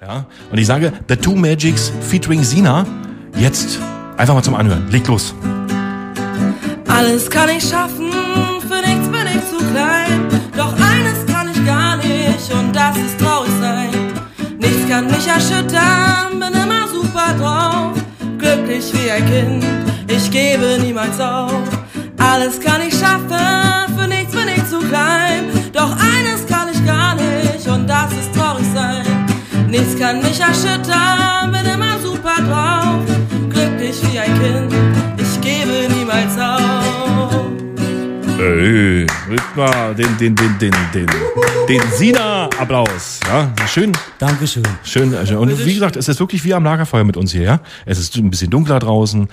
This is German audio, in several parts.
Ja? Und ich sage, The Two Magics featuring Sina, jetzt einfach mal zum Anhören. Leg los. Alles kann ich schaffen, für nichts bin ich zu klein. Doch eines kann ich gar nicht und das ist traurig sein. Nichts kann mich erschüttern, bin immer super drauf. Glücklich wie ein Kind, ich gebe niemals auf. Alles kann ich schaffen, kann mich erschüttern, bin immer super drauf. Glücklich wie ein Kind, ich gebe niemals auf. Ey, mal den, den, den, den, den, den Sina-Applaus. Ja, schön, Dankeschön. schön, schön. Und wie gesagt, es ist wirklich wie am Lagerfeuer mit uns hier, ja. Es ist ein bisschen dunkler draußen.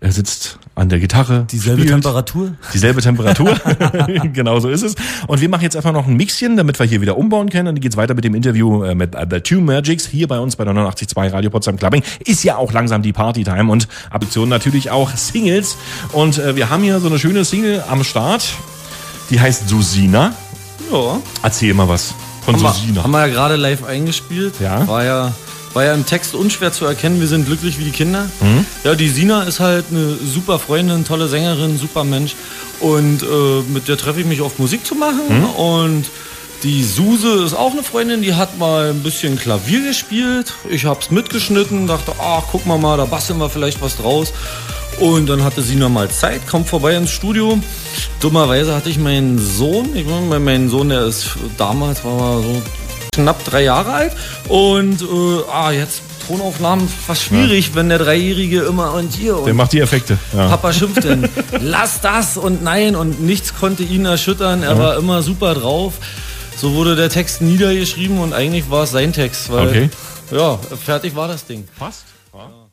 Er sitzt an der Gitarre. Dieselbe spielt. Temperatur? Dieselbe Temperatur. genau so ist es. Und wir machen jetzt einfach noch ein Mixchen, damit wir hier wieder umbauen können. Und dann geht's weiter mit dem Interview äh, mit äh, The Two Magics hier bei uns bei der 89.2 Radio Potsdam Clubbing. Ist ja auch langsam die Partytime und Adoption natürlich auch Singles. Und äh, wir haben hier so eine schöne Single am Start. Die heißt Susina. Ja. Erzähl mal was von Haben wir, Susina. haben wir ja gerade live eingespielt. Ja. War ja, war ja im Text unschwer zu erkennen, wir sind glücklich wie die Kinder. Mhm. Ja, die Sina ist halt eine super Freundin, tolle Sängerin, super Mensch. Und äh, mit der treffe ich mich oft Musik zu machen. Mhm. Und die Suse ist auch eine Freundin, die hat mal ein bisschen Klavier gespielt. Ich hab's mitgeschnitten, dachte, ach, guck mal mal, da basteln wir vielleicht was draus. Und dann hatte Sina mal Zeit, kommt vorbei ins Studio. Dummerweise hatte ich meinen Sohn, ich meine, mein Sohn, der ist damals, war so knapp drei Jahre alt. Und äh, ah, jetzt Tonaufnahmen fast schwierig, wenn der Dreijährige immer und hier und Der macht die Effekte. Ja. Papa schimpft denn, lass das und nein und nichts konnte ihn erschüttern. Er war immer super drauf. So wurde der Text niedergeschrieben und eigentlich war es sein Text, weil Okay. ja, fertig war das Ding. Passt. Ja.